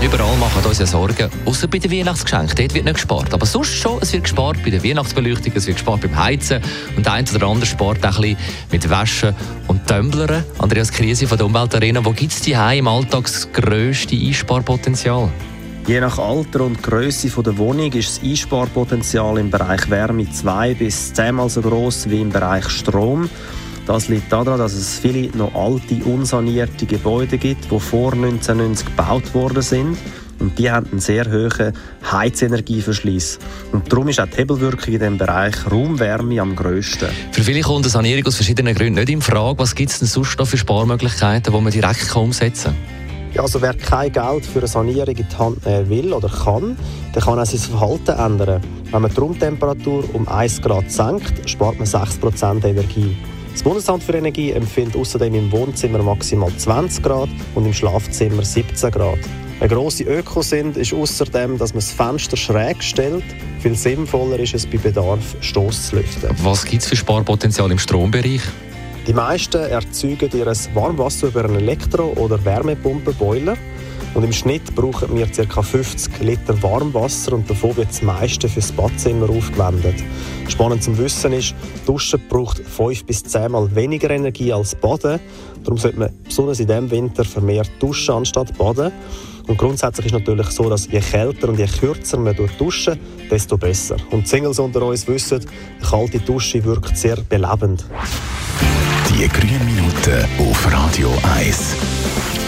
Überall machen uns ja Sorgen. Außer bei den Weihnachtsgeschenken. Dort wird nicht gespart. Aber sonst schon. Es wird gespart bei der Weihnachtsbeleuchtung, es wird gespart beim Heizen. Und der eine oder andere spart auch ein bisschen mit Waschen und Tumblern. Andreas Krise von der Umweltarena. Wo gibt es die im Alltag das grösste Einsparpotenzial? Je nach Alter und Größe der Wohnung ist das Einsparpotenzial im Bereich Wärme zwei bis zehnmal so groß wie im Bereich Strom. Das liegt daran, dass es viele noch alte, unsanierte Gebäude gibt, die vor 1990 gebaut worden sind. Und die haben einen sehr hohen Heizenergieverschluss. Und darum ist auch die Hebelwirkung in diesem Bereich Raumwärme am grössten. Für viele kommt eine Sanierung aus verschiedenen Gründen nicht in Frage. Was gibt es denn sonst noch für Sparmöglichkeiten, die man direkt umsetzen kann? Ja, also wer kein Geld für eine Sanierung in die Hand nehmen will oder kann, der kann auch sein Verhalten ändern. Wenn man die Raumtemperatur um 1 Grad senkt, spart man 6% Energie. Das Bundesamt für Energie empfiehlt außerdem im Wohnzimmer maximal 20 Grad und im Schlafzimmer 17 Grad. Eine grosse Ökosinn ist außerdem, dass man das Fenster schräg stellt. Viel sinnvoller ist es bei Bedarf, Stoss zu lüften. Was gibt es für Sparpotenzial im Strombereich? Die meisten erzeugen ihr Warmwasser über einen Elektro- oder Wärmepumpenboiler. Und im Schnitt brauchen wir ca. 50 Liter Warmwasser und davon wird das meiste fürs Badzimmer aufgewendet. Spannend zu Wissen ist, Duschen braucht 5 bis 10 Mal weniger Energie als Baden. Darum sollte man besonders in diesem Winter vermehrt duschen anstatt baden. Und grundsätzlich ist natürlich so, dass je kälter und je kürzer man duschen, desto besser. Und Singles unter uns wissen, eine kalte Dusche wirkt sehr belebend. Die grünen Minuten auf Radio 1.